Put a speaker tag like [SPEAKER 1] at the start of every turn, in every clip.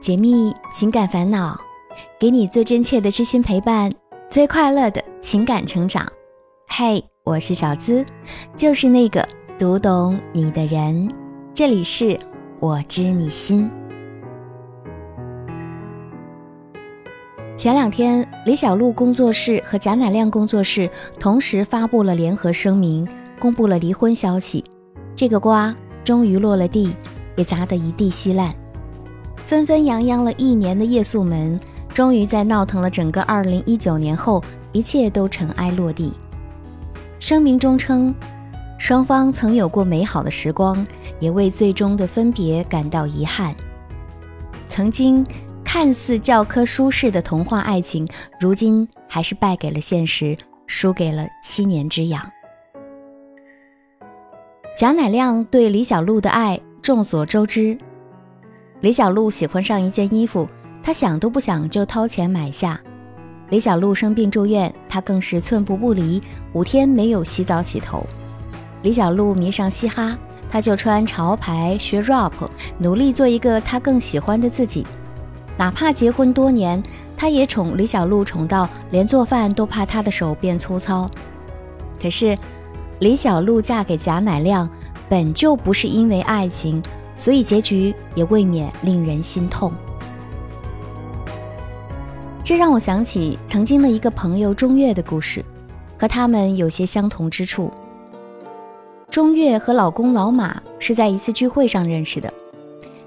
[SPEAKER 1] 解密情感烦恼，给你最真切的知心陪伴，最快乐的情感成长。嘿，我是小资，就是那个读懂你的人。这里是我知你心。前两天，李小璐工作室和贾乃亮工作室同时发布了联合声明，公布了离婚消息。这个瓜终于落了地，也砸得一地稀烂。纷纷扬扬了一年的夜宿门，终于在闹腾了整个二零一九年后，一切都尘埃落地。声明中称，双方曾有过美好的时光，也为最终的分别感到遗憾。曾经看似教科书式的童话爱情，如今还是败给了现实，输给了七年之痒。贾乃亮对李小璐的爱，众所周知。李小璐喜欢上一件衣服，她想都不想就掏钱买下。李小璐生病住院，他更是寸步不离，五天没有洗澡洗头。李小璐迷上嘻哈，他就穿潮牌学 rap，努力做一个他更喜欢的自己。哪怕结婚多年，他也宠李小璐宠到连做饭都怕她的手变粗糙。可是，李小璐嫁给贾乃亮，本就不是因为爱情。所以结局也未免令人心痛。这让我想起曾经的一个朋友钟月的故事，和他们有些相同之处。钟月和老公老马是在一次聚会上认识的。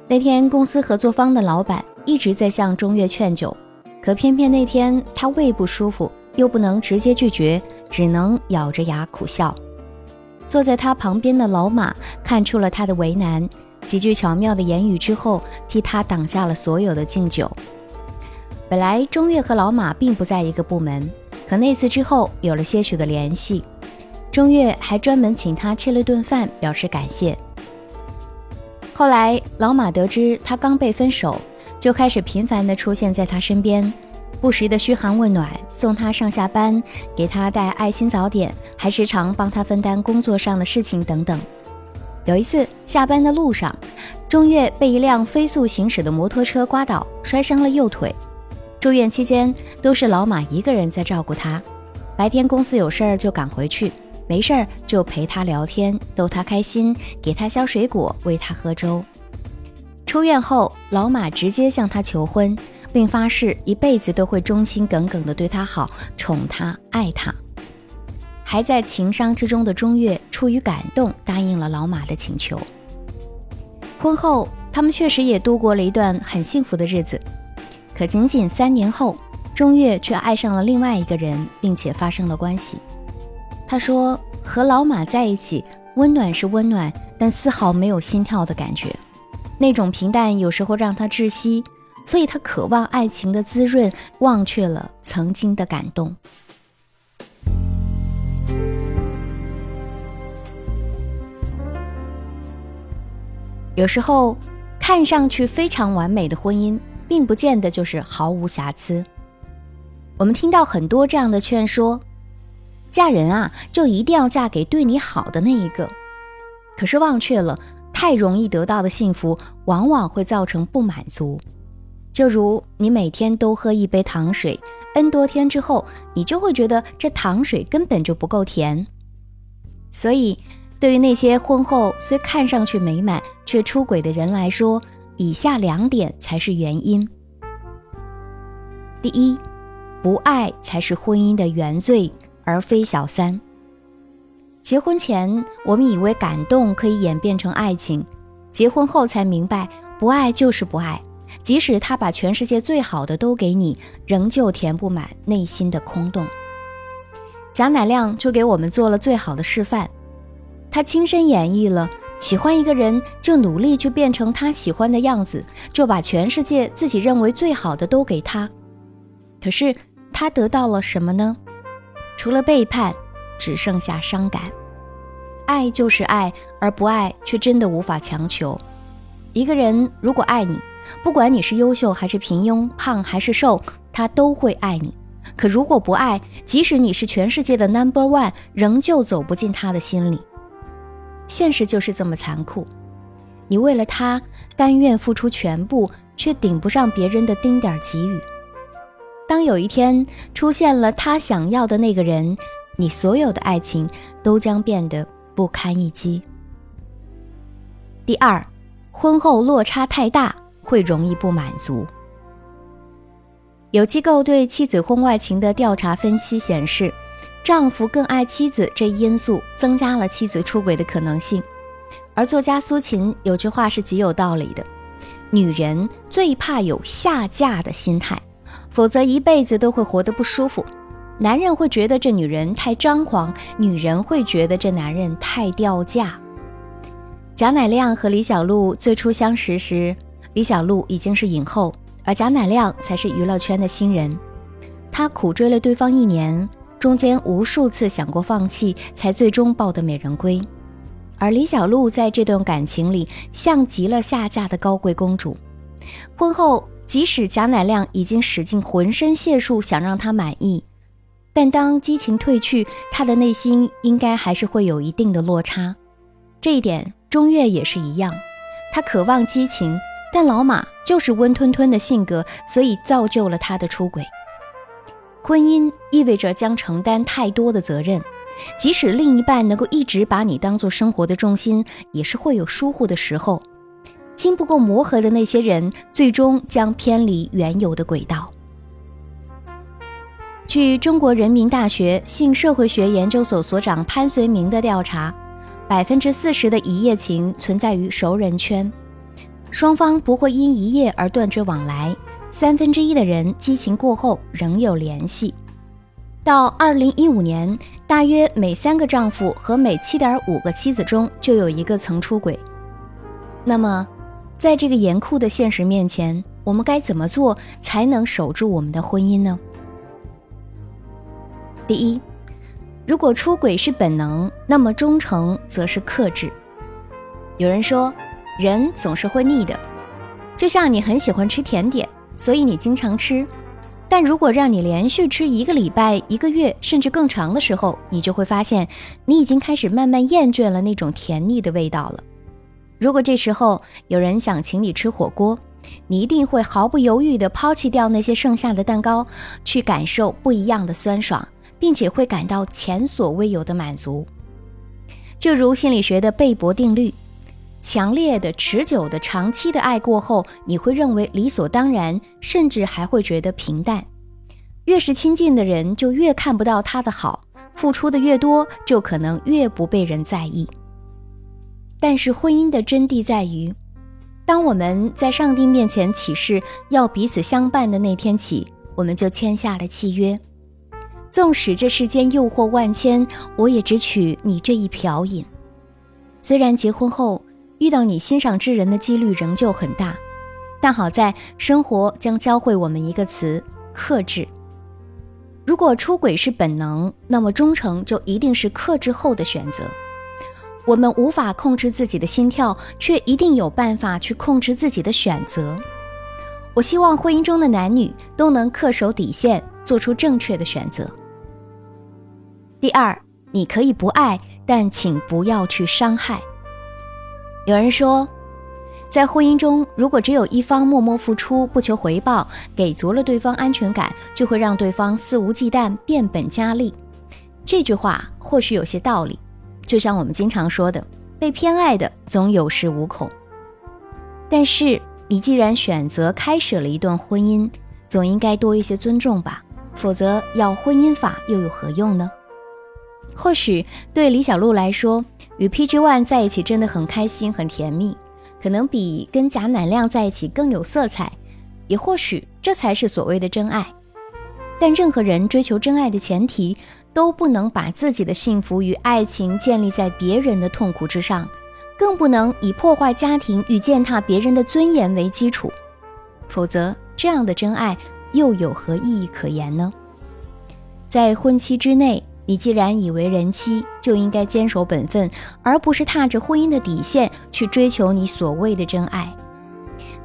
[SPEAKER 1] 那天公司合作方的老板一直在向钟月劝酒，可偏偏那天他胃不舒服，又不能直接拒绝，只能咬着牙苦笑。坐在他旁边的老马看出了他的为难。几句巧妙的言语之后，替他挡下了所有的敬酒。本来钟月和老马并不在一个部门，可那次之后有了些许的联系。钟月还专门请他吃了顿饭，表示感谢。后来老马得知他刚被分手，就开始频繁地出现在他身边，不时的嘘寒问暖，送他上下班，给他带爱心早点，还时常帮他分担工作上的事情等等。有一次下班的路上，钟月被一辆飞速行驶的摩托车刮倒，摔伤了右腿。住院期间都是老马一个人在照顾他，白天公司有事儿就赶回去，没事儿就陪他聊天，逗他开心，给他削水果，喂他喝粥。出院后，老马直接向他求婚，并发誓一辈子都会忠心耿耿地对他好，宠他，爱他。还在情伤之中的钟月，出于感动，答应了老马的请求。婚后，他们确实也度过了一段很幸福的日子。可仅仅三年后，钟月却爱上了另外一个人，并且发生了关系。他说：“和老马在一起，温暖是温暖，但丝毫没有心跳的感觉。那种平淡有时候让他窒息，所以他渴望爱情的滋润，忘却了曾经的感动。”有时候，看上去非常完美的婚姻，并不见得就是毫无瑕疵。我们听到很多这样的劝说：嫁人啊，就一定要嫁给对你好的那一个。可是忘却了，太容易得到的幸福，往往会造成不满足。就如你每天都喝一杯糖水，n 多天之后，你就会觉得这糖水根本就不够甜。所以。对于那些婚后虽看上去美满却出轨的人来说，以下两点才是原因：第一，不爱才是婚姻的原罪，而非小三。结婚前，我们以为感动可以演变成爱情，结婚后才明白，不爱就是不爱。即使他把全世界最好的都给你，仍旧填不满内心的空洞。贾乃亮就给我们做了最好的示范。他亲身演绎了喜欢一个人就努力去变成他喜欢的样子，就把全世界自己认为最好的都给他。可是他得到了什么呢？除了背叛，只剩下伤感。爱就是爱，而不爱却真的无法强求。一个人如果爱你，不管你是优秀还是平庸，胖还是瘦，他都会爱你。可如果不爱，即使你是全世界的 number one，仍旧走不进他的心里。现实就是这么残酷，你为了他甘愿付出全部，却顶不上别人的丁点儿给予。当有一天出现了他想要的那个人，你所有的爱情都将变得不堪一击。第二，婚后落差太大会容易不满足。有机构对妻子婚外情的调查分析显示，丈夫更爱妻子这一因素增加了妻子出轨的可能性。而作家苏秦有句话是极有道理的：女人最怕有下嫁的心态。否则一辈子都会活得不舒服。男人会觉得这女人太张狂，女人会觉得这男人太掉价。贾乃亮和李小璐最初相识时，李小璐已经是影后，而贾乃亮才是娱乐圈的新人。他苦追了对方一年，中间无数次想过放弃，才最终抱得美人归。而李小璐在这段感情里，像极了下嫁的高贵公主。婚后。即使贾乃亮已经使尽浑身解数想让她满意，但当激情褪去，她的内心应该还是会有一定的落差。这一点，钟越也是一样。他渴望激情，但老马就是温吞吞的性格，所以造就了他的出轨。婚姻意味着将承担太多的责任，即使另一半能够一直把你当做生活的重心，也是会有疏忽的时候。经不过磨合的那些人，最终将偏离原有的轨道。据中国人民大学性社会学研究所所长潘绥铭的调查，百分之四十的一夜情存在于熟人圈，双方不会因一夜而断绝往来。三分之一的人激情过后仍有联系。到二零一五年，大约每三个丈夫和每七点五个妻子中就有一个曾出轨。那么？在这个严酷的现实面前，我们该怎么做才能守住我们的婚姻呢？第一，如果出轨是本能，那么忠诚则是克制。有人说，人总是会腻的，就像你很喜欢吃甜点，所以你经常吃。但如果让你连续吃一个礼拜、一个月，甚至更长的时候，你就会发现，你已经开始慢慢厌倦了那种甜腻的味道了。如果这时候有人想请你吃火锅，你一定会毫不犹豫地抛弃掉那些剩下的蛋糕，去感受不一样的酸爽，并且会感到前所未有的满足。就如心理学的贝博定律，强烈的、持久的、长期的爱过后，你会认为理所当然，甚至还会觉得平淡。越是亲近的人，就越看不到他的好；付出的越多，就可能越不被人在意。但是婚姻的真谛在于，当我们在上帝面前起誓要彼此相伴的那天起，我们就签下了契约。纵使这世间诱惑万千，我也只取你这一瓢饮。虽然结婚后遇到你欣赏之人的几率仍旧很大，但好在生活将教会我们一个词：克制。如果出轨是本能，那么忠诚就一定是克制后的选择。我们无法控制自己的心跳，却一定有办法去控制自己的选择。我希望婚姻中的男女都能恪守底线，做出正确的选择。第二，你可以不爱，但请不要去伤害。有人说，在婚姻中，如果只有一方默默付出，不求回报，给足了对方安全感，就会让对方肆无忌惮、变本加厉。这句话或许有些道理。就像我们经常说的，被偏爱的总有恃无恐。但是你既然选择开始了一段婚姻，总应该多一些尊重吧？否则要婚姻法又有何用呢？或许对李小璐来说，与 PG One 在一起真的很开心、很甜蜜，可能比跟贾乃亮在一起更有色彩。也或许这才是所谓的真爱。但任何人追求真爱的前提。都不能把自己的幸福与爱情建立在别人的痛苦之上，更不能以破坏家庭与践踏别人的尊严为基础，否则这样的真爱又有何意义可言呢？在婚期之内，你既然已为人妻，就应该坚守本分，而不是踏着婚姻的底线去追求你所谓的真爱。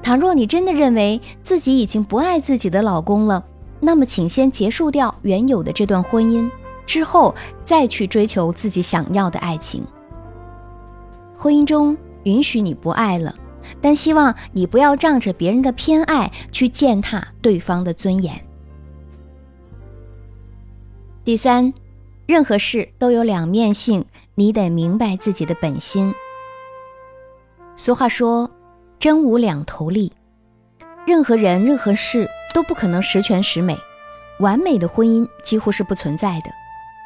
[SPEAKER 1] 倘若你真的认为自己已经不爱自己的老公了，那么请先结束掉原有的这段婚姻。之后再去追求自己想要的爱情。婚姻中允许你不爱了，但希望你不要仗着别人的偏爱去践踏对方的尊严。第三，任何事都有两面性，你得明白自己的本心。俗话说，真无两头利。任何人、任何事都不可能十全十美，完美的婚姻几乎是不存在的。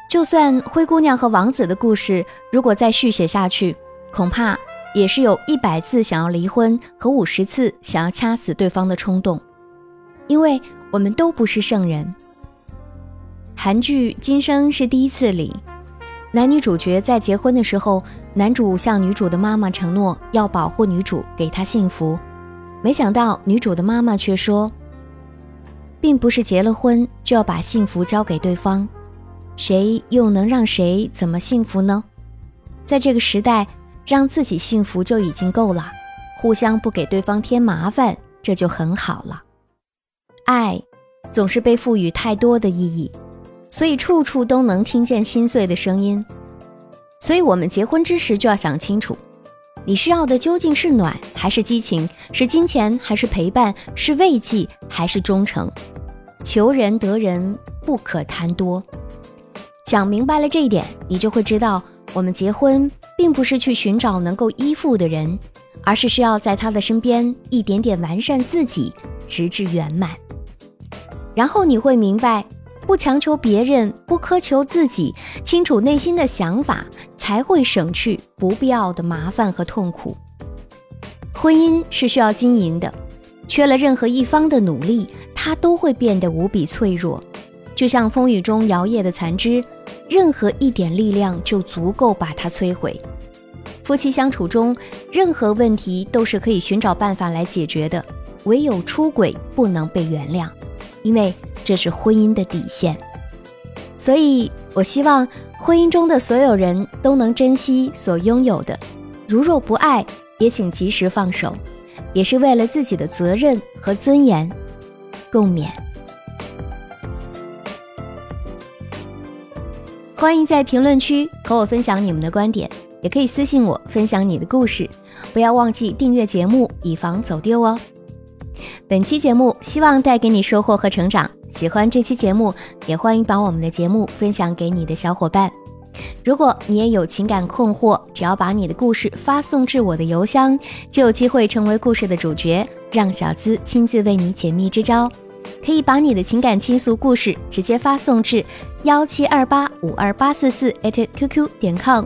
[SPEAKER 1] 就算灰姑娘和王子的故事，如果再续写下去，恐怕也是有一百次想要离婚和五十次想要掐死对方的冲动，因为我们都不是圣人。韩剧《今生是第一次》里，男女主角在结婚的时候，男主向女主的妈妈承诺要保护女主，给她幸福。没想到女主的妈妈却说，并不是结了婚就要把幸福交给对方，谁又能让谁怎么幸福呢？在这个时代，让自己幸福就已经够了，互相不给对方添麻烦，这就很好了。爱总是被赋予太多的意义，所以处处都能听见心碎的声音。所以我们结婚之时就要想清楚。你需要的究竟是暖还是激情？是金钱还是陪伴？是慰藉还是忠诚？求人得人不可贪多。想明白了这一点，你就会知道，我们结婚并不是去寻找能够依附的人，而是需要在他的身边一点点完善自己，直至圆满。然后你会明白。不强求别人，不苛求自己，清楚内心的想法，才会省去不必要的麻烦和痛苦。婚姻是需要经营的，缺了任何一方的努力，它都会变得无比脆弱，就像风雨中摇曳的残枝，任何一点力量就足够把它摧毁。夫妻相处中，任何问题都是可以寻找办法来解决的，唯有出轨不能被原谅。因为这是婚姻的底线，所以我希望婚姻中的所有人都能珍惜所拥有的。如若不爱，也请及时放手，也是为了自己的责任和尊严。共勉。欢迎在评论区和我分享你们的观点，也可以私信我分享你的故事。不要忘记订阅节目，以防走丢哦。本期节目希望带给你收获和成长。喜欢这期节目，也欢迎把我们的节目分享给你的小伙伴。如果你也有情感困惑，只要把你的故事发送至我的邮箱，就有机会成为故事的主角，让小资亲自为你解密支招。可以把你的情感倾诉故事直接发送至幺七二八五二八四四 @QQ 点 com。